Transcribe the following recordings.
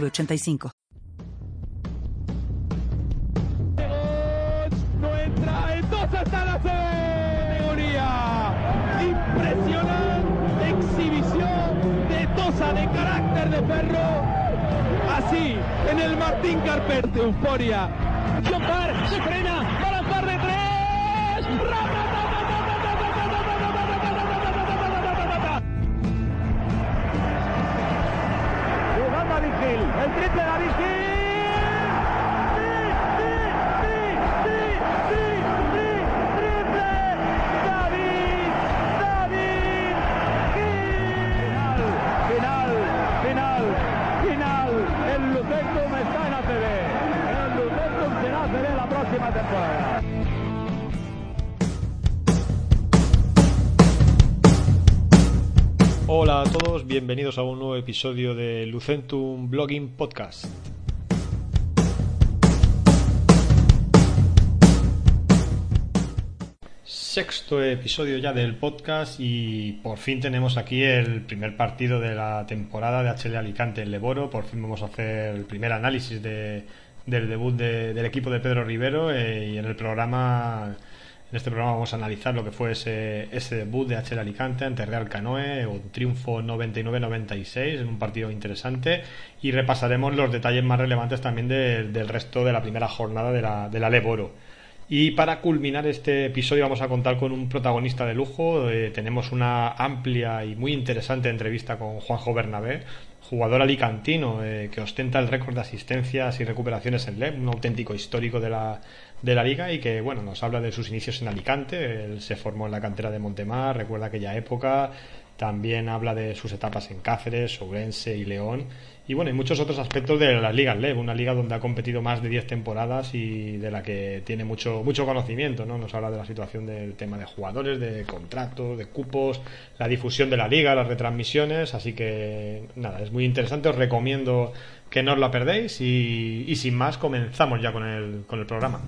906985. No entra, entonces está la categoría. Impresionante exhibición de Tosa de carácter de perro. Así, en el Martín Carpete, euforia. Chocar, se frena, Vigil, el triple de David Gil. Gil. El Lucentum está en ACB. El Lucentum será ACB la próxima temporada. A todos, bienvenidos a un nuevo episodio de Lucentum Blogging Podcast. Sexto episodio ya del podcast y por fin tenemos aquí el primer partido de la temporada de HL Alicante en Leboro. Por fin vamos a hacer el primer análisis de, del debut de- del equipo de Pedro Rivero eh, y en el programa en este programa vamos a analizar lo que fue ese, ese debut de HL Alicante ante Real Canoe, un triunfo 99-96 en un partido interesante y repasaremos los detalles más relevantes también de- del resto de la primera jornada de la, de la Leboro. Y para culminar este episodio vamos a contar con un protagonista de lujo. Eh, tenemos una amplia y muy interesante entrevista con Juanjo Bernabé, jugador alicantino eh, que ostenta el récord de asistencias y recuperaciones en LEB, un auténtico histórico de la, de la liga y que bueno nos habla de sus inicios en Alicante. Él se formó en la cantera de Montemar, recuerda aquella época. También habla de sus etapas en Cáceres, Ourense y León. Y bueno, y muchos otros aspectos de la Liga LEB, una liga donde ha competido más de 10 temporadas y de la que tiene mucho, mucho conocimiento, ¿no? Nos habla de la situación del tema de jugadores, de contratos, de cupos, la difusión de la liga, las retransmisiones, así que nada, es muy interesante, os recomiendo que no os la perdéis y, y sin más comenzamos ya con el, con el programa.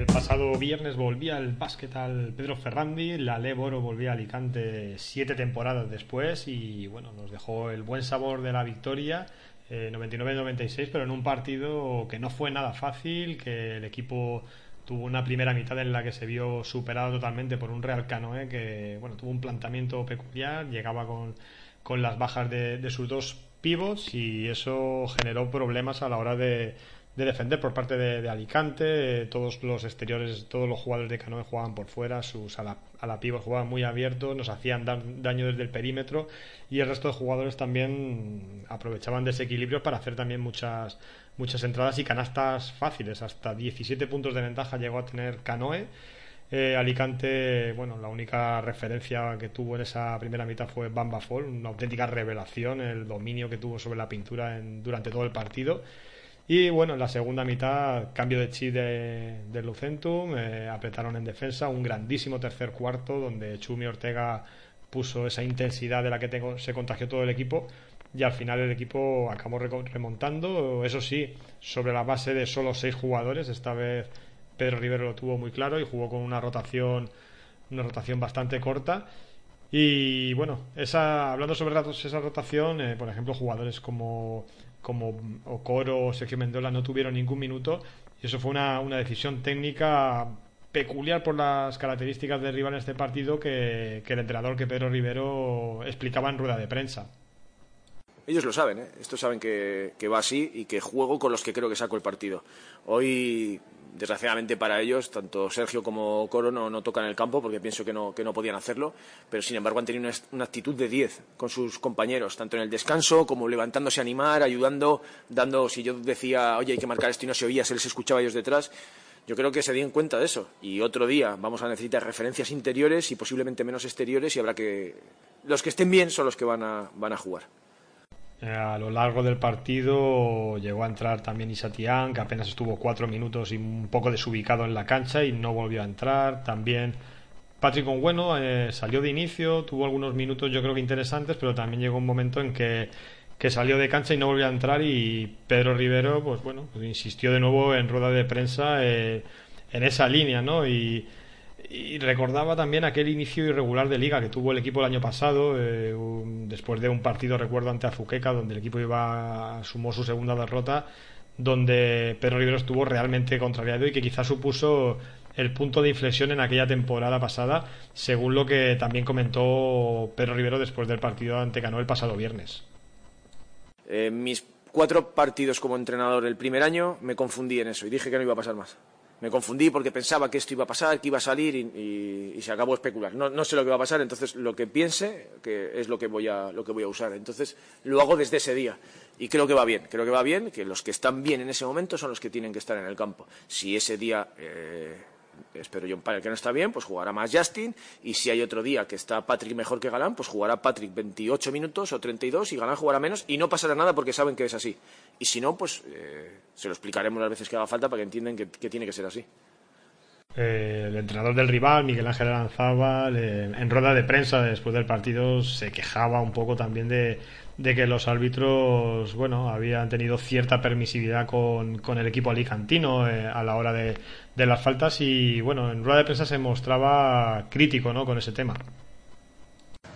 El pasado viernes volvía el básquet al Pedro Ferrandi, la Leboro volvía a Alicante siete temporadas después y bueno, nos dejó el buen sabor de la victoria, eh, 99-96, pero en un partido que no fue nada fácil, que el equipo tuvo una primera mitad en la que se vio superado totalmente por un Real Canoe que bueno, tuvo un planteamiento peculiar, llegaba con, con las bajas de, de sus dos pivots y eso generó problemas a la hora de, de defender por parte de, Alicante. Eh, todos los exteriores, todos los jugadores de Canoe jugaban por fuera, sus a la, a jugaban muy abiertos, nos hacían da- daño desde el perímetro y el resto de jugadores también aprovechaban desequilibrios para hacer también muchas muchas entradas y canastas fáciles. Hasta 17 puntos de ventaja llegó a tener Canoe. Eh, Alicante, bueno, la única referencia que tuvo en esa primera mitad fue Bamba Fall, una auténtica revelación, el dominio que tuvo sobre la pintura en- durante todo el partido. Y bueno, en la segunda mitad, cambio de chip de, Lucentum, eh, apretaron en defensa, un grandísimo tercer cuarto donde Chumi Ortega puso esa intensidad de la que tengo- se contagió todo el equipo y al final el equipo acabó remontando, eso sí, sobre la base de solo seis jugadores, esta vez Pedro Rivero lo tuvo muy claro y jugó con una rotación, una rotación bastante corta. Y bueno, esa, hablando sobre esa rotación, eh, por ejemplo, jugadores como, como Okoro o Sergio Mendola no tuvieron ningún minuto y eso fue una, una decisión técnica peculiar por las características del rival en este partido que, que el entrenador que Pedro Rivero explicaba en rueda de prensa. Ellos lo saben, ¿eh? estos saben que, que va así y que juego con los que creo que saco el partido. Hoy, desgraciadamente para ellos, tanto Sergio como Coro no, tocan el campo porque pienso que no, que no podían hacerlo, pero sin embargo han tenido una, una actitud de 10 con sus compañeros, tanto en el descanso como levantándose a animar, ayudando, dando, si yo decía, oye, hay que marcar esto y no se oía, se les escuchaba a ellos detrás. Yo creo que se dieron cuenta de eso. Y otro día vamos a necesitar referencias interiores y posiblemente menos exteriores y habrá que los que estén bien son los que van a, van a jugar. Eh, a lo largo del partido llegó a entrar también Isatián, que apenas estuvo cuatro minutos y un poco desubicado en la cancha y no volvió a entrar. También Patrick Bueno eh, salió de inicio, tuvo algunos minutos yo creo que interesantes, pero también llegó un momento en que, que salió de cancha y no volvió a entrar y Pedro Rivero, pues bueno, insistió de nuevo en rueda de prensa eh, en esa línea, ¿no? Y, y recordaba también aquel inicio irregular de liga que tuvo el equipo el año pasado, eh, después de un partido, recuerdo, ante Azuqueca, donde el equipo iba sumó su segunda derrota, donde Pedro Rivero estuvo realmente contrariado y que quizás supuso el punto de inflexión en aquella temporada pasada, según lo que también comentó Pedro Rivero después del partido ante Cano el pasado viernes. Eh, mis cuatro partidos como entrenador el primer año me confundí en eso y dije que no iba a pasar más me confundí porque pensaba que esto iba a pasar, que iba a salir y, se acabó especular. No, no, sé lo que va a pasar, entonces lo que piense que es lo que, voy a, lo que voy a usar. Entonces lo hago desde ese día y creo que va bien. Creo que va bien, que los que están bien en ese momento son los que tienen que estar en el campo. Si ese día eh, espero yo para el que no está bien, pues jugará más Justin. Y si hay otro día que está Patrick mejor que Galán, pues jugará Patrick 28 minutos o 32 y Galán jugará menos y no pasará nada porque saben que es así. Y si no, pues eh, se lo explicaremos las veces que haga falta para que entiendan que, tiene que ser así. Eh, el entrenador del rival, Miguel Ángel Aranzábal, en rueda de prensa después del partido se quejaba un poco también de, que los árbitros, bueno, habían tenido cierta permisividad con, el equipo alicantino eh, a la hora de, de, las faltas y, bueno, en rueda de prensa se mostraba crítico, ¿no?, con ese tema.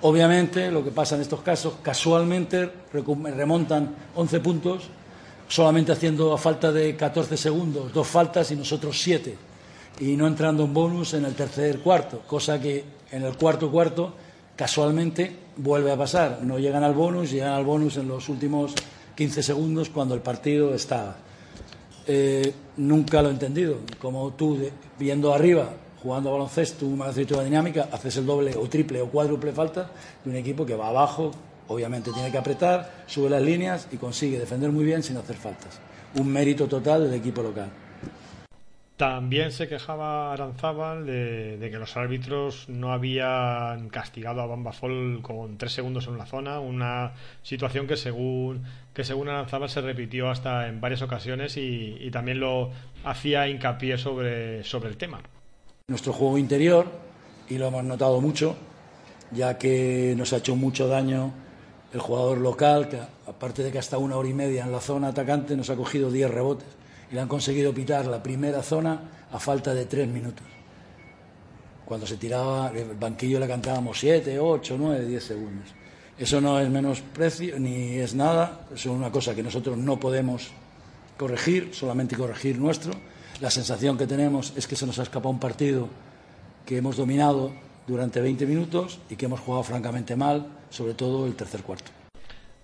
Obviamente, lo que pasa en estos casos, casualmente remontan 11 puntos, solamente haciendo a falta de 14 segundos, dos faltas y nosotros siete, y no entrando en bonus en el tercer cuarto, cosa que en el cuarto cuarto casualmente vuelve a pasar. No llegan al bonus, llegan al bonus en los últimos 15 segundos cuando el partido está. Eh, nunca lo he entendido. Como tú, viendo arriba, jugando a baloncesto, una de dinámica, haces el doble o triple o cuádruple falta de un equipo que va abajo, obviamente tiene que apretar, sube las líneas y consigue defender muy bien sin hacer faltas. Un mérito total del equipo local. También se quejaba Aranzábal de, que los árbitros no habían castigado a Bambafol con tres segundos en una zona, una situación que según, que según Aranzábal se repitió hasta en varias ocasiones y, también lo hacía hincapié sobre, sobre el tema. Nuestro juego interior, y lo hemos notado mucho, ya que nos ha hecho mucho daño el jugador local, que aparte de que hasta una hora y media en la zona atacante nos ha cogido diez rebotes y le han conseguido pitar la primera zona a falta de tres minutos. Cuando se tiraba, el banquillo le cantábamos siete, ocho, nueve, diez segundos. Eso no es menosprecio ni es nada, es una cosa que nosotros no podemos corregir, solamente corregir nuestro. La sensación que tenemos es que se nos ha escapado un partido que hemos dominado durante 20 minutos y que hemos jugado francamente mal, sobre todo el tercer cuarto.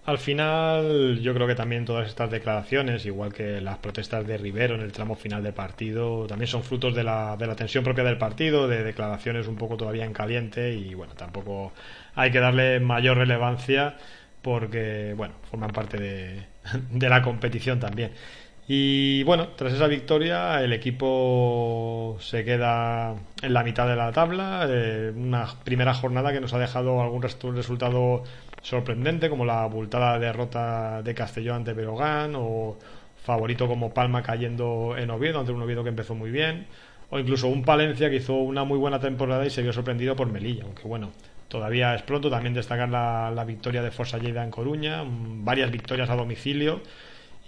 Al final, yo creo que también todas estas declaraciones, igual que las protestas de Rivero en el tramo final del partido, también son frutos de la, de la tensión propia del partido, de declaraciones un poco todavía en caliente y bueno, tampoco hay que darle mayor relevancia porque, bueno, forman parte de, de la competición también. Y bueno, tras esa victoria, el equipo se queda en la mitad de la tabla. Eh, una primera jornada que nos ha dejado algún resultado sorprendente, como la abultada derrota de Castellón ante Berogán, o favorito como Palma cayendo en Oviedo, ante un Oviedo que empezó muy bien, o incluso un Palencia que hizo una muy buena temporada y se vio sorprendido por Melilla, aunque bueno, todavía es pronto. También destacar la, la victoria de Forza Lleida en Coruña, varias victorias a domicilio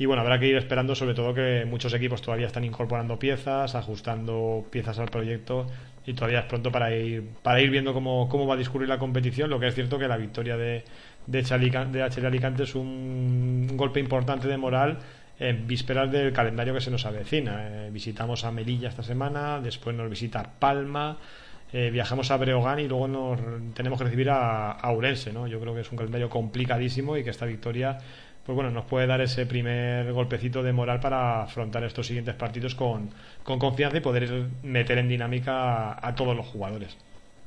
y bueno, habrá que ir esperando sobre todo que muchos equipos todavía están incorporando piezas, ajustando piezas al proyecto y todavía es pronto para ir, para ir viendo cómo, cómo va a discurrir la competición. Lo que es cierto que la victoria de, de, de HL Alicante es un, golpe importante de moral en vísperas del calendario que se nos avecina. Eh, visitamos a Melilla esta semana, después nos visita Palma. Eh, viajamos a Breogán y luego nos tenemos que recibir a, a Urense, ¿no? Yo creo que es un calendario complicadísimo y que esta victoria pues bueno, nos puede dar ese primer golpecito de moral para afrontar estos siguientes partidos con, con confianza y poder meter en dinámica a, todos los jugadores.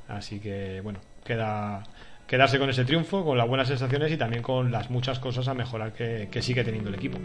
Así que, bueno, queda quedarse con ese triunfo, con las buenas sensaciones y también con las muchas cosas a mejorar que, que sigue teniendo el equipo.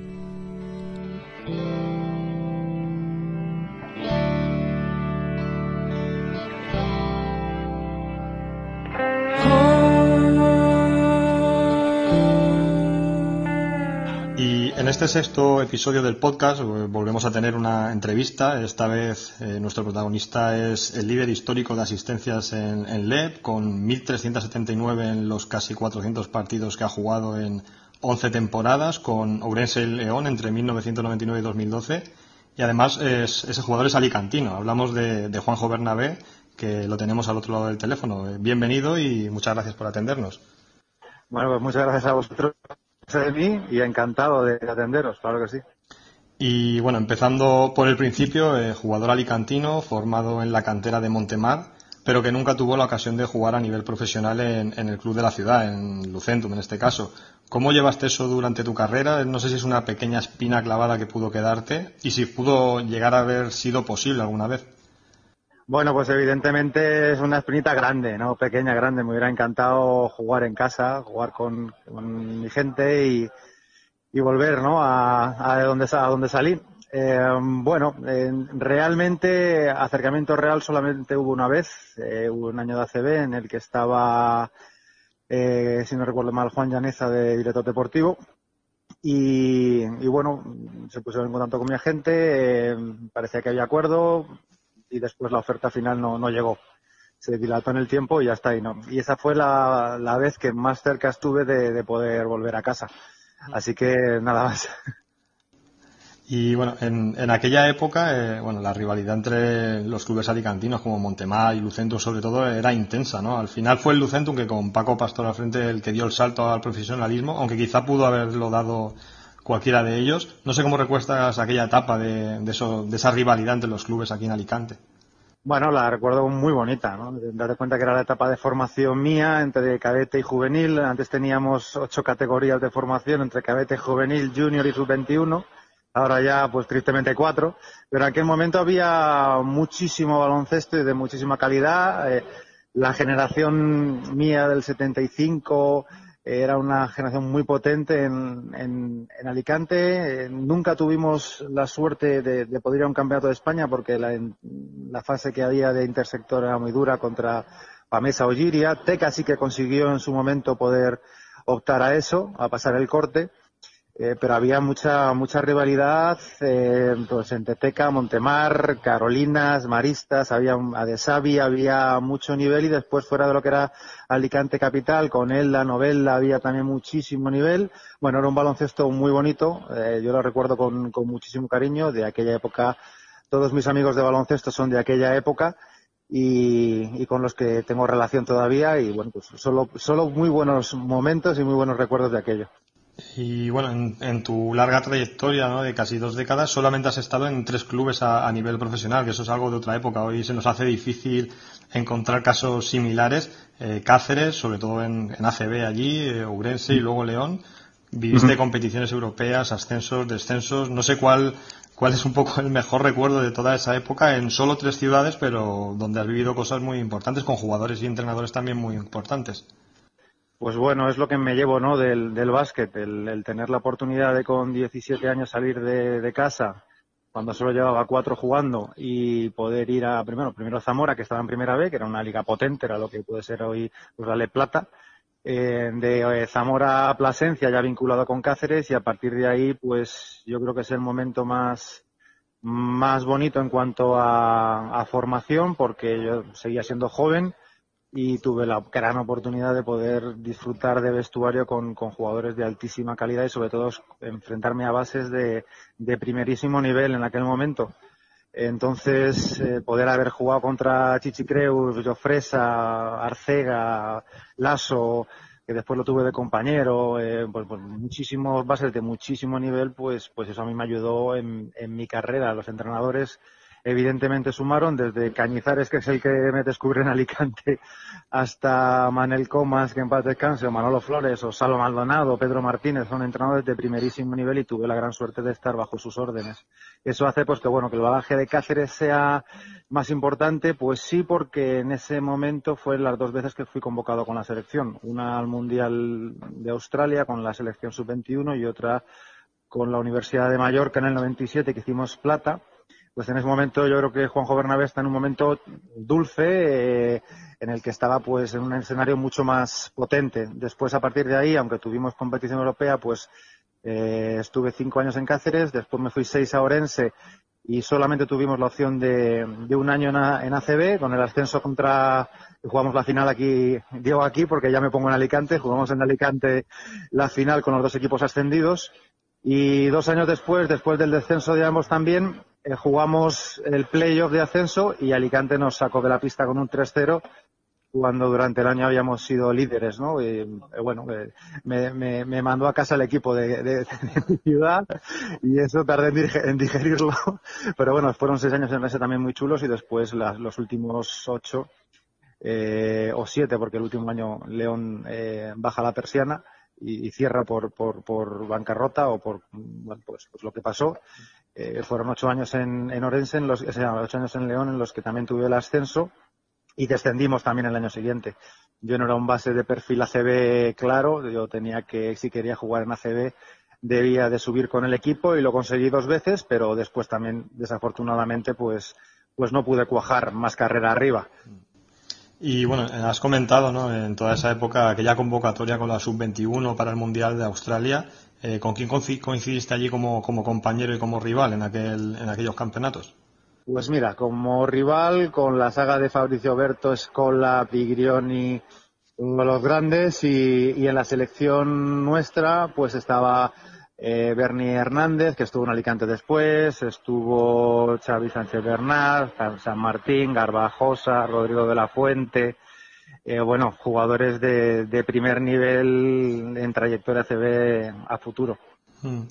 En este sexto episodio del podcast eh, volvemos a tener una entrevista. Esta vez eh, nuestro protagonista es el líder histórico de asistencias en, en LEP, con 1.379 en los casi 400 partidos que ha jugado en 11 temporadas, con Ourense y León entre 1999 y 2012. Y además es, ese jugador es alicantino. Hablamos de, Juanjo Bernabé, que lo tenemos al otro lado del teléfono. Bienvenido y muchas gracias por atendernos. Bueno, pues muchas gracias a vosotros de mí y encantado de atenderos, claro que sí. Y bueno, empezando por el principio, eh, jugador alicantino, formado en la cantera de Montemar, pero que nunca tuvo la ocasión de jugar a nivel profesional en, el club de la ciudad, en Lucentum en este caso. ¿Cómo llevaste eso durante tu carrera? No sé si es una pequeña espina clavada que pudo quedarte y si pudo llegar a haber sido posible alguna vez. Bueno, pues evidentemente es una espinita grande, ¿no? Pequeña, grande. Me hubiera encantado jugar en casa, jugar con, mi gente y, volver, ¿no? A, a, donde, a donde salí. Eh, bueno, realmente acercamiento real solamente hubo una vez. Eh, hubo un año de ACB en el que estaba, eh, si no recuerdo mal, Juan Llaneza de director deportivo. Y, y, bueno, se pusieron en contacto con mi agente, parecía que había acuerdo, y después la oferta final no, no llegó. Se dilató en el tiempo y ya está ahí, ¿no? Y esa fue la, la vez que más cerca estuve de, de, poder volver a casa. Así que nada más. Y bueno, en, en aquella época, eh, bueno, la rivalidad entre los clubes alicantinos como Montemar y Lucentum sobre todo era intensa, ¿no? Al final fue el Lucentum que con Paco Pastor al frente el que dio el salto al profesionalismo, aunque quizá pudo haberlo dado cualquiera de ellos. No sé cómo recuerdas aquella etapa de, de, eso, de esa rivalidad entre los clubes aquí en Alicante. Bueno, la recuerdo muy bonita, ¿no? Date cuenta que era la etapa de formación mía entre cadete y juvenil. Antes teníamos ocho categorías de formación entre cadete, juvenil, junior y sub-21. Ahora ya, pues tristemente cuatro. Pero en aquel momento había muchísimo baloncesto y de muchísima calidad. Eh, la generación mía del 75 era una generación muy potente en, en, en Alicante. Eh, nunca tuvimos la suerte de, de, poder ir a un campeonato de España porque la, fase que había de intersector era muy dura contra Pamesa o. Teca sí que consiguió en su momento poder optar a eso, a pasar el corte. Eh, pero había mucha mucha rivalidad eh, pues entre Teca, Montemar, Carolinas, Maristas, había Adesavi, había mucho nivel y después fuera de lo que era Alicante Capital, con él la novela había también muchísimo nivel. Bueno, era un baloncesto muy bonito, eh, yo lo recuerdo con, con muchísimo cariño de aquella época. Todos mis amigos de baloncesto son de aquella época. Y, y, con los que tengo relación todavía y bueno, pues solo, solo muy buenos momentos y muy buenos recuerdos de aquello. Y bueno, en, en tu larga trayectoria ¿no? de casi dos décadas, solamente has estado en tres clubes a, a, nivel profesional, que eso es algo de otra época. Hoy se nos hace difícil encontrar casos similares. Eh, Cáceres, sobre todo en, en ACB allí, eh, Ourense y luego León. Viviste uh -huh. competiciones europeas, ascensos, descensos. No sé cuál, cuál es un poco el mejor recuerdo de toda esa época en solo tres ciudades, pero donde has vivido cosas muy importantes con jugadores y entrenadores también muy importantes. Pues bueno, es lo que me llevo ¿no? del, del básquet, el, tener la oportunidad de con 17 años salir de, casa, cuando solo llevaba cuatro jugando, y poder ir a, primero, primero Zamora, que estaba en primera B, que era una liga potente, era lo que puede ser hoy pues, la Le Plata, eh, de eh, Zamora a Plasencia, ya vinculado con Cáceres, y a partir de ahí, pues yo creo que es el momento más, más bonito en cuanto a, a formación, porque yo seguía siendo joven, y tuve la gran oportunidad de poder disfrutar de vestuario con, con, jugadores de altísima calidad y sobre todo enfrentarme a bases de, de primerísimo nivel en aquel momento. Entonces, eh, poder haber jugado contra Chichicreus, Jofresa, Arcega, Lasso, que después lo tuve de compañero, eh, pues, pues, muchísimos bases de muchísimo nivel, pues, pues eso a mí me ayudó en, en mi carrera. Los entrenadores evidentemente sumaron desde Cañizares, que es el que me descubre en Alicante, hasta Manel Comas, que en paz descanse, o Manolo Flores, o Salo Maldonado, o Pedro Martínez, son entrenadores de primerísimo nivel y tuve la gran suerte de estar bajo sus órdenes. Eso hace pues que bueno, que el bagaje de Cáceres sea más importante, pues sí, porque en ese momento fue las dos veces que fui convocado con la selección. Una al Mundial de Australia con la selección sub-21 y otra con la Universidad de Mallorca en el 97 que hicimos plata pues en ese momento yo creo que Juanjo Bernabé está en un momento dulce eh, en el que estaba pues en un escenario mucho más potente. Después a partir de ahí, aunque tuvimos competición europea, pues Eh, estuve cinco años en Cáceres, después me fui seis a Orense y solamente tuvimos la opción de, de un año en, en, ACB con el ascenso contra jugamos la final aquí Diego aquí porque ya me pongo en Alicante jugamos en Alicante la final con los dos equipos ascendidos y dos años después después del descenso de ambos también eh, jugamos el playoff de ascenso y Alicante nos sacó de la pista con un 3-0 cuando durante el año habíamos sido líderes, ¿no? Y, eh, bueno, eh, me, me, me, mandó a casa el equipo de, de, mi ciudad y eso tardé en, digerirlo. Pero bueno, fueron seis años en ese también muy chulos y después las, los últimos ocho eh, o siete, porque el último año León eh, baja la persiana y, y cierra por, por, por, bancarrota o por bueno, pues, pues lo que pasó. Eh, fueron ocho años en, en Orense, en los, ocho años en León en los que también tuve el ascenso y descendimos también el año siguiente. Yo no era un base de perfil ACB claro, yo tenía que, si quería jugar en ACB, debía de subir con el equipo y lo conseguí dos veces, pero después también, desafortunadamente, pues, pues no pude cuajar más carrera arriba. Y bueno, has comentado, ¿no? En toda esa época, aquella convocatoria con la sub-21 para el Mundial de Australia, eh, ¿con quién coincidiste allí como, como compañero y como rival en, aquel, en aquellos campeonatos? Pues mira, como rival con la saga de Fabricio Berto, Escola, Pigrioni, los grandes y, y, en la selección nuestra pues estaba eh, Bernie Hernández, que estuvo en Alicante después, estuvo Xavi Sánchez Bernard, San Martín, Garbajosa, Rodrigo de la Fuente, eh, bueno, jugadores de, de, primer nivel en trayectoria CB a futuro. Mm.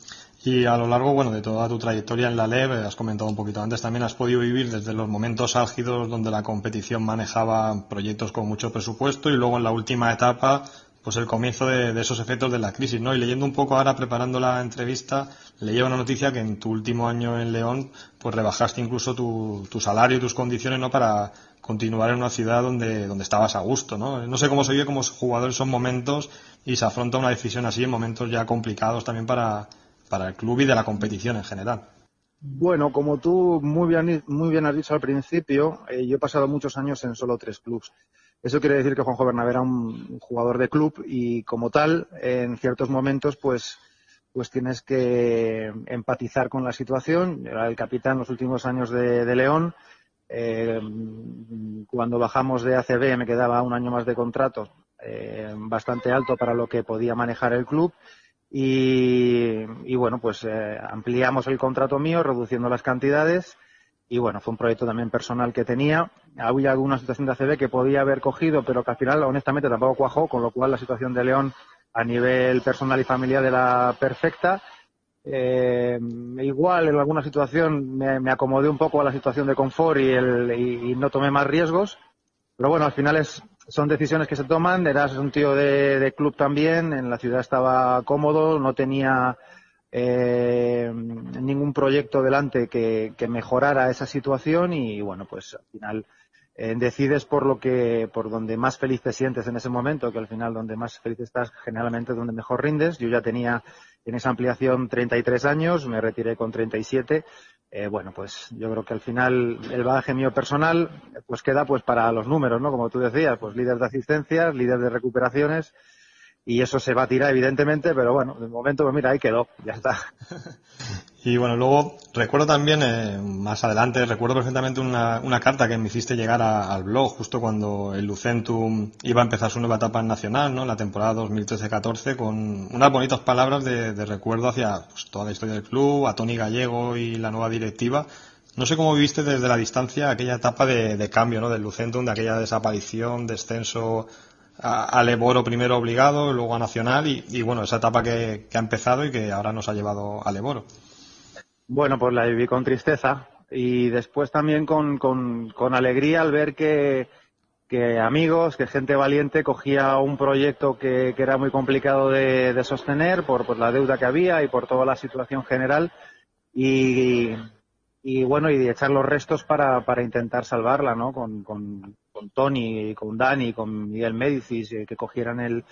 Y a lo largo, bueno, de toda tu trayectoria en la LEB, has comentado un poquito antes, también has podido vivir desde los momentos álgidos donde la competición manejaba proyectos con mucho presupuesto y luego en la última etapa, pues el comienzo de, esos efectos de la crisis, ¿no? Y leyendo un poco ahora, preparando la entrevista, leía una noticia que en tu último año en León, pues rebajaste incluso tu, tu salario y tus condiciones, ¿no? Para continuar en una ciudad donde, donde estabas a gusto, ¿no? No sé cómo se vive como jugador esos momentos y se afronta una decisión así en momentos ya complicados también para, para el club y de la competición en general. Bueno, como tú muy bien, muy bien has dicho al principio, eh, yo he pasado muchos años en solo tres clubes. Eso quiere decir que Juanjo Bernabé era un jugador de club y como tal, en ciertos momentos, pues, pues tienes que empatizar con la situación. Era el capitán los últimos años de León. Eh, cuando bajamos de ACB me quedaba un año más de contrato, eh, bastante alto para lo que podía manejar el club y, bueno, pues eh, ampliamos el contrato mío, reduciendo las cantidades. Y bueno, fue un proyecto también personal que tenía. Había alguna situación de ACB que podía haber cogido, pero que al final, honestamente, tampoco cuajó, con lo cual la situación de León a nivel personal y familiar era perfecta. Eh, igual en alguna situación me, acomodé un poco a la situación de confort y, el, y, no tomé más riesgos. Pero bueno, al final es, son decisiones que se toman. Eras un tío de, club también, en la ciudad estaba cómodo, no tenía eh, ningún proyecto delante que, que, mejorara esa situación y bueno, pues al final eh, decides por lo que, por donde más feliz te sientes en ese momento, que al final donde más feliz estás, generalmente donde mejor rindes. Yo ya tenía en esa ampliación 33 años, me retiré con 37 eh, bueno, pues yo creo que al final el bagaje mío personal pues queda pues para los números, ¿no? Como tú decías, pues líder de asistencias, líder de recuperaciones y eso se tirar evidentemente, pero bueno, de momento pues mira, ahí quedó, ya está. Y bueno, luego recuerdo también, eh, más adelante, recuerdo perfectamente una, carta que me hiciste llegar a, al blog justo cuando el Lucentum iba a empezar su nueva etapa en Nacional, ¿no? La temporada 2013-14, con unas bonitas palabras de, de recuerdo hacia pues, toda la historia del club, a Tony Gallego y la nueva directiva. No sé cómo viviste desde la distancia aquella etapa de, de cambio, ¿no? Del Lucentum, de aquella desaparición, descenso al Eboro primero obligado, luego a Nacional y, bueno, esa etapa que, ha empezado y que ahora nos ha llevado al Eboro. Bueno, pues la viví con tristeza y después también con, con, alegría al ver que, que, amigos, que gente valiente cogía un proyecto que, que era muy complicado de, sostener por, por, la deuda que había y por toda la situación general y, y bueno, y echar los restos para, para intentar salvarla, ¿no? Con, con Tony, con Dani, con Miguel Médicis, eh, que cogieran el,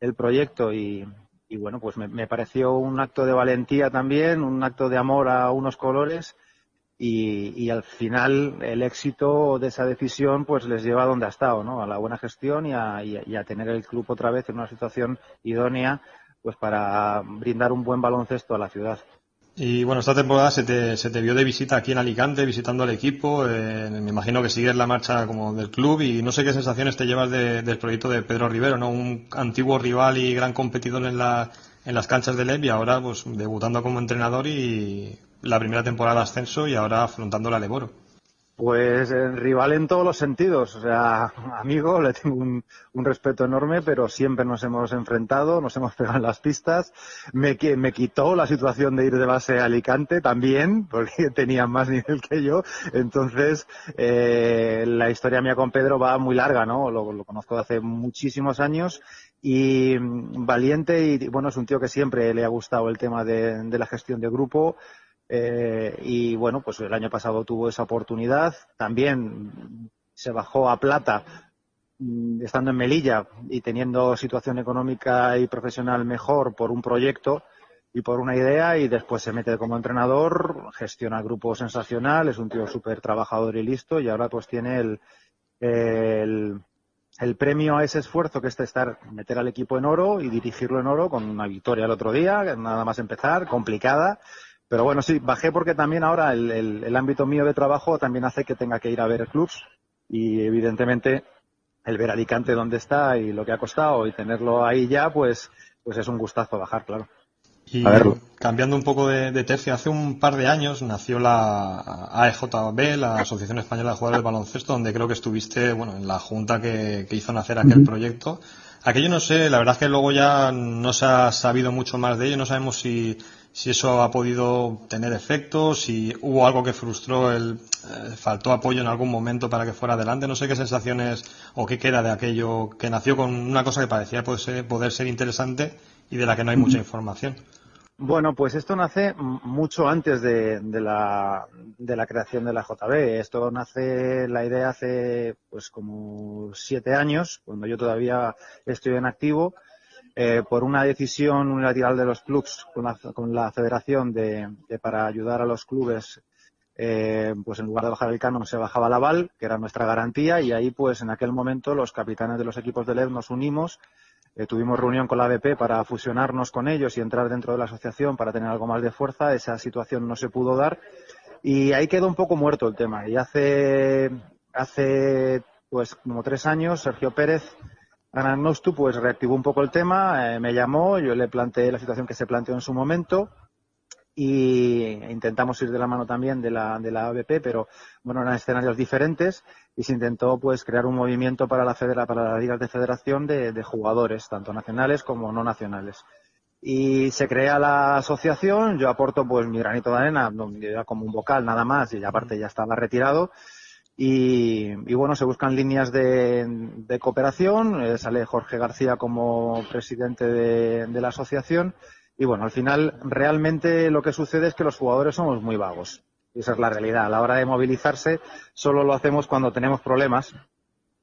el proyecto y, y bueno, pues me, pareció un acto de valentía también, un acto de amor a unos colores y, y, al final el éxito de esa decisión pues les lleva a donde ha estado, ¿no? A la buena gestión y a, y a, tener el club otra vez en una situación idónea pues para brindar un buen baloncesto a la ciudad. Y bueno, esta temporada se te, se te vio de visita aquí en Alicante, visitando al equipo. Eh, me imagino que sigues la marcha como del club y no sé qué sensaciones te llevas del proyecto de Pedro Rivero, ¿no? Un antiguo rival y gran competidor en, la, en las canchas de LEP y ahora pues debutando como entrenador y la primera temporada de ascenso y ahora afrontando la Leboro. Pues el rival en todos los sentidos. O sea, amigo, le tengo un, respeto enorme, pero siempre nos hemos enfrentado, nos hemos pegado en las pistas. Me, me quitó la situación de ir de base a Alicante también, porque tenía más nivel que yo. Entonces, eh, la historia mía con Pedro va muy larga, ¿no? Lo, lo conozco de hace muchísimos años y mm, valiente y bueno, es un tío que siempre le ha gustado el tema de, de la gestión de grupo eh, y bueno, pues el año pasado tuvo esa oportunidad. También se bajó a plata mm, estando en Melilla y teniendo situación económica y profesional mejor por un proyecto y por una idea y después se mete como entrenador, gestiona grupo sensacional, es un tío súper trabajador y listo y ahora pues tiene el, el, el, premio a ese esfuerzo que es estar, meter al equipo en oro y dirigirlo en oro con una victoria el otro día, nada más empezar, complicada pero bueno, sí, bajé porque también ahora el, el, ámbito mío de trabajo también hace que tenga que ir a ver clubs y evidentemente el ver Alicante donde está y lo que ha costado y tenerlo ahí ya, pues, pues es un gustazo bajar, claro. Y cambiando un poco de, de, tercio, hace un par de años nació la AEJB, la Asociación Española de Jugadores de Baloncesto, donde creo que estuviste, bueno, en la junta que, que hizo nacer aquel proyecto. Aquello no sé, la verdad es que luego ya no se ha sabido mucho más de ello, no sabemos si si eso ha podido tener efecto, si hubo algo que frustró, el, eh, faltó apoyo en algún momento para que fuera adelante. No sé qué sensaciones o qué queda de aquello que nació con una cosa que parecía poder ser, poder ser interesante y de la que no hay mucha información. Bueno, pues esto nace mucho antes de, de, la, de la creación de la JB. Esto nace, la idea hace pues como siete años, cuando yo todavía estoy en activo eh, por una decisión unilateral de los clubes con la, con la federación de, para ayudar a los clubes eh, pues en lugar de bajar el canon se bajaba la aval, que era nuestra garantía, y ahí pues en aquel momento los capitanes de los equipos de LED nos unimos, eh, tuvimos reunión con la ABP para fusionarnos con ellos y entrar dentro de la asociación para tener algo más de fuerza, esa situación no se pudo dar y ahí quedó un poco muerto el tema. Y hace, hace pues como tres años Sergio Pérez Nostu pues reactivó un poco el tema, eh, me llamó, yo le planteé la situación que se planteó en su momento y intentamos ir de la mano también de la, de la ABP, pero bueno, eran escenarios diferentes y se intentó pues crear un movimiento para la federa, para las ligas de federación de, de jugadores, tanto nacionales como no nacionales. Y se crea la asociación, yo aporto pues mi granito de arena, como un vocal nada más, y aparte ya estaba retirado, y, bueno, se buscan líneas de, cooperación. Eh, sale Jorge García como presidente de, la asociación. Y bueno, al final realmente lo que sucede es que los jugadores somos muy vagos. Y esa es la realidad. A la hora de movilizarse solo lo hacemos cuando tenemos problemas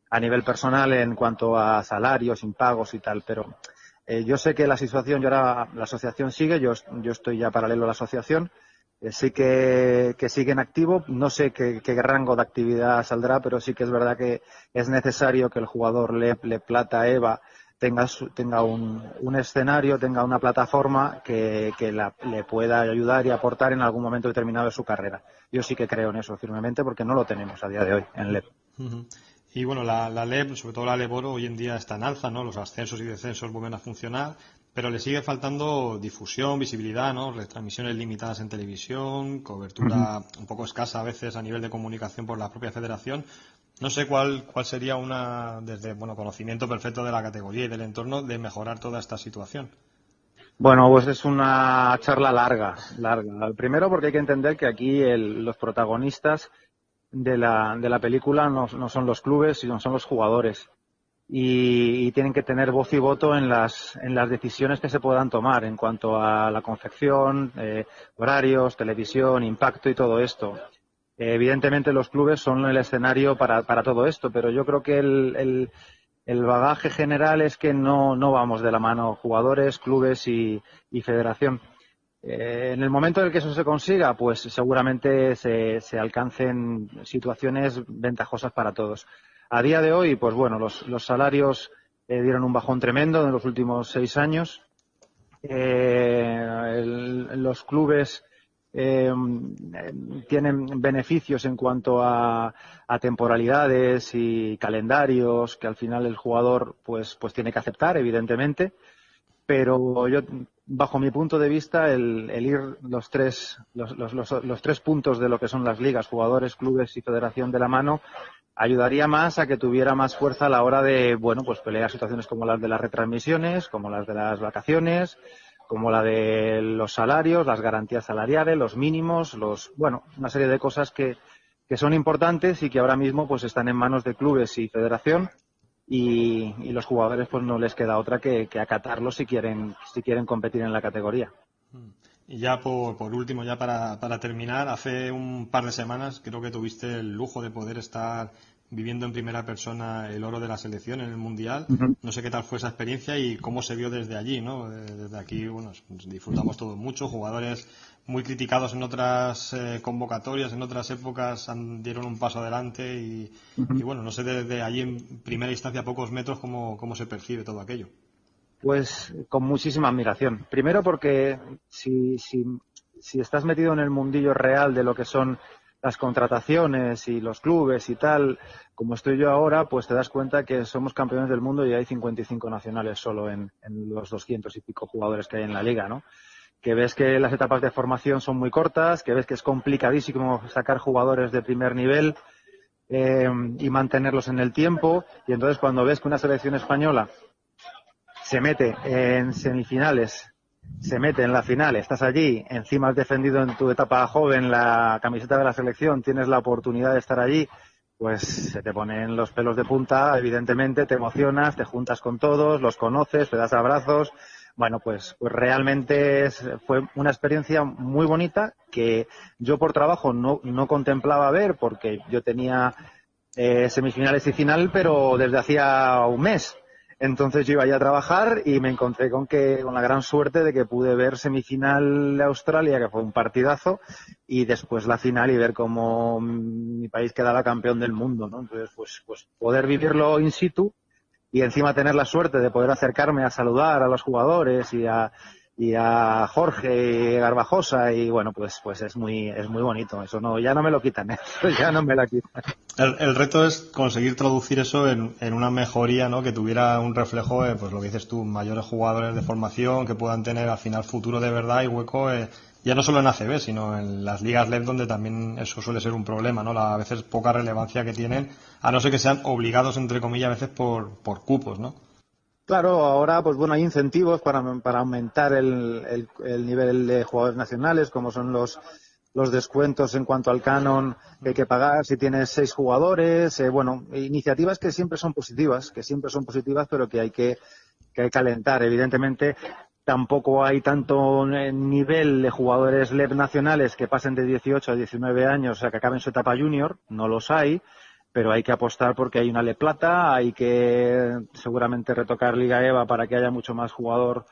a nivel personal en cuanto a salarios, impagos y tal. Pero eh, yo sé que la situación, yo ahora la asociación sigue, yo, yo estoy ya paralelo a la asociación sí que, sigue en activo. No sé qué, rango de actividad saldrá, pero sí que es verdad que es necesario que el jugador Le, Plata Eva tenga, tenga un, escenario, tenga una plataforma que, le pueda ayudar y aportar en algún momento determinado de su carrera. Yo sí que creo en eso firmemente porque no lo tenemos a día de hoy en LEP. Y bueno, la, la LEP, sobre todo la LEP Oro, hoy en día está en alza, ¿no? Los ascensos y descensos vuelven a funcionar pero le sigue faltando difusión, visibilidad, ¿no? Retransmisiones limitadas en televisión, cobertura un poco escasa a veces a nivel de comunicación por la propia federación. No sé cuál, cuál sería una, desde, bueno, conocimiento perfecto de la categoría y del entorno de mejorar toda esta situación. Bueno, pues es una charla larga, larga. Primero porque hay que entender que aquí los protagonistas de la, de la película no, no son los clubes, sino son los jugadores y, tienen que tener voz y voto en las, en las decisiones que se puedan tomar en cuanto a la confección, eh, horarios, televisión, impacto y todo esto. evidentemente los clubes son el escenario para, para todo esto, pero yo creo que el, el, el bagaje general es que no, no vamos de la mano jugadores, clubes y, y federación. Eh, en el momento en el que eso se consiga, pues seguramente se, se alcancen situaciones ventajosas para todos. A día de hoy, pues bueno, los, salarios eh, dieron un bajón tremendo en los últimos seis años. Eh, los clubes eh, tienen beneficios en cuanto a, temporalidades y calendarios que al final el jugador pues pues tiene que aceptar evidentemente. Pero yo bajo mi punto de vista el, ir los tres los, los, tres puntos de lo que son las ligas jugadores clubes y federación de la mano ayudaría más a que tuviera más fuerza a la hora de bueno pues pelear situaciones como las de las retransmisiones como las de las vacaciones como la de los salarios, las garantías salariales, los mínimos, los, bueno, una serie de cosas que, que son importantes y que ahora mismo pues están en manos de clubes y federación y, y los jugadores pues no les queda otra que, que, acatarlos si quieren, si quieren competir en la categoría. Y ya por, por último, ya para, para terminar, hace un par de semanas creo que tuviste el lujo de poder estar viviendo en primera persona el oro de la selección en el Mundial. No sé qué tal fue esa experiencia y cómo se vio desde allí, ¿no? Desde aquí, bueno, disfrutamos todos mucho. Jugadores muy criticados en otras eh, convocatorias, en otras épocas, dieron un paso adelante y, bueno, no sé desde allí en primera instancia, a pocos metros, cómo, cómo se percibe todo aquello. Pues con muchísima admiración. Primero porque si, si, estás metido en el mundillo real de lo que son las contrataciones y los clubes y tal, como estoy yo ahora, pues te das cuenta que somos campeones del mundo y hay 55 nacionales solo en, los 200 y pico jugadores que hay en la liga, ¿no? Que ves que las etapas de formación son muy cortas, que ves que es complicadísimo sacar jugadores de primer nivel eh, y mantenerlos en el tiempo. Y entonces cuando ves que una selección española se mete en semifinales. Se mete en la final, estás allí, encima has defendido en tu etapa joven la camiseta de la selección, tienes la oportunidad de estar allí, pues se te ponen los pelos de punta, evidentemente, te emocionas, te juntas con todos, los conoces, te das abrazos. Bueno, pues, pues realmente fue una experiencia muy bonita que yo por trabajo no, no contemplaba ver porque yo tenía eh, semifinales y final, pero desde hacía un mes. Entonces yo iba a trabajar y me encontré con que con la gran suerte de que pude ver semifinal de Australia, que fue un partidazo, y después la final y ver cómo mi país quedaba campeón del mundo, ¿no? Entonces, pues, pues poder vivirlo in situ y encima tener la suerte de poder acercarme a saludar a los jugadores y a, y a Jorge Garbajosa y bueno pues pues es muy es muy bonito. Eso no ya no me lo quitan eso ya no me la quitan. El, reto es conseguir traducir eso en, en, una mejoría no que tuviera un reflejo eh, pues lo que dices tú mayores jugadores de formación que puedan tener al final futuro de verdad y hueco eh, ya no solo en ACB sino en las ligas LEV donde también eso suele ser un problema no la, a veces poca relevancia que tienen a no ser que sean obligados entre comillas a veces por por cupos no Claro, ahora pues bueno hay incentivos para, para aumentar el, el, nivel de jugadores nacionales, como son los los descuentos en cuanto al canon que hay que pagar si tienes seis jugadores, eh, bueno, iniciativas que siempre son positivas, que siempre son positivas, pero que hay que, que hay que alentar. Evidentemente, tampoco hay tanto nivel de jugadores LEP nacionales que pasen de 18 a 19 años, o sea, que acaben su etapa junior, no los hay pero hay que apostar porque hay una Le Plata, hay que seguramente retocar Liga EVA para que haya mucho más jugador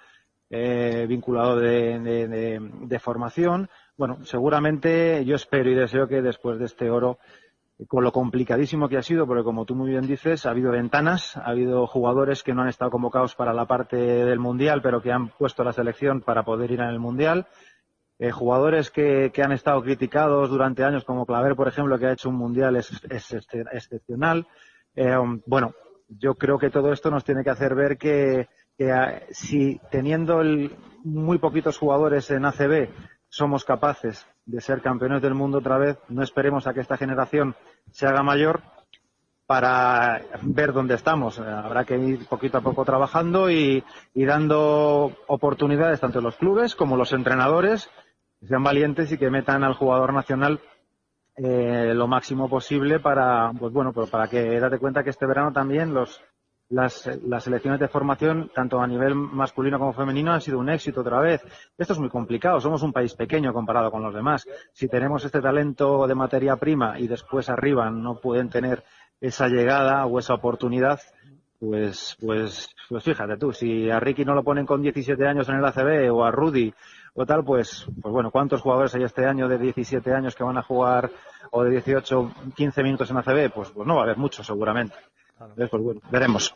eh, vinculado de, formación. Bueno, seguramente yo espero y deseo que después de este oro, con lo complicadísimo que ha sido, porque como tú muy bien dices, ha habido ventanas, ha habido jugadores que no han estado convocados para la parte del Mundial, pero que han puesto la selección para poder ir el Mundial eh, jugadores que, han estado criticados durante años, como Claver, por ejemplo, que ha hecho un mundial es, excepcional. Eh, bueno, yo creo que todo esto nos tiene que hacer ver que, ah, si teniendo muy poquitos jugadores en ACB somos capaces de ser campeones del mundo otra vez, no esperemos a que esta generación se haga mayor para ver dónde estamos. Habrá que ir poquito a poco trabajando y dando oportunidades tanto a los clubes como a los entrenadores sean valientes y que metan al jugador nacional eh, lo máximo posible para, pues bueno, pues para que date cuenta que este verano también los, las, las selecciones de formación, tanto a nivel masculino como femenino, han sido un éxito otra vez. Esto es muy complicado. Somos un país pequeño comparado con los demás. Si tenemos este talento de materia prima y después arriba no pueden tener esa llegada o esa oportunidad, pues, pues, pues fíjate tú, si a Ricky no lo ponen con 17 años en el ACB o a Rudy o tal, pues, pues bueno, ¿cuántos jugadores hay este año de 17 años que van a jugar o de 18, 15 minutos en ACB? Pues, pues no va a haber muchos seguramente. Entonces, pues bueno, veremos.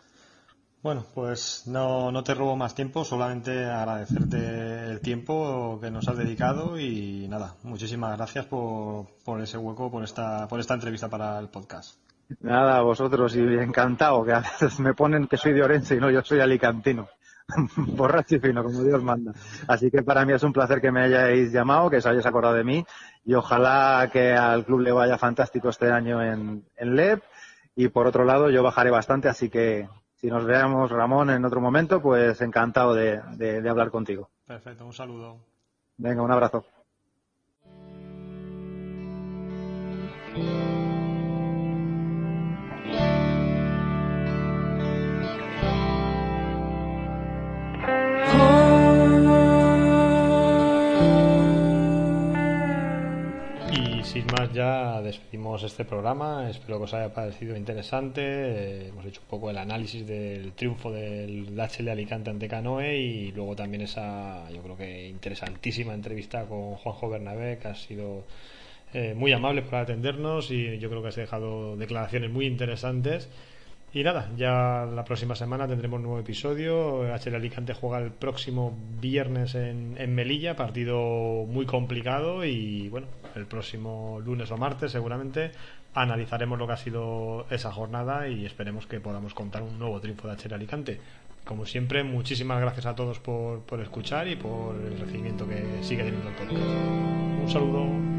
Bueno, pues no, no te robo más tiempo, solamente agradecerte el tiempo que nos has dedicado y nada, muchísimas gracias por, por ese hueco, por esta, por esta entrevista para el podcast. Nada, a vosotros y encantado, que a veces me ponen que soy de Orense y no, yo soy alicantino. Borracho y fino, como Dios manda. Así que para mí es un placer que me hayáis llamado, que os hayáis acordado de mí y ojalá que al club le vaya fantástico este año en, en LEP. Y por otro lado, yo bajaré bastante, así que si nos veamos, Ramón, en otro momento, pues encantado de, de, de hablar contigo. Perfecto, un saludo. Venga, un abrazo. Sin más ya despedimos este programa. Espero que os haya parecido interesante. Eh, hemos hecho un poco el análisis del triunfo del HL Alicante ante Canoe y luego también esa, yo creo que interesantísima entrevista con Juanjo Bernabé, que ha sido eh, muy amable por atendernos y yo creo que has dejado declaraciones muy interesantes. Y nada, ya la próxima semana tendremos un nuevo episodio. HL Alicante juega el próximo viernes en, en, Melilla, partido muy complicado. Y bueno, el próximo lunes o martes seguramente analizaremos lo que ha sido esa jornada y esperemos que podamos contar un nuevo triunfo de HL Alicante. Como siempre, muchísimas gracias a todos por, por escuchar y por el recibimiento que sigue teniendo el podcast. Un saludo.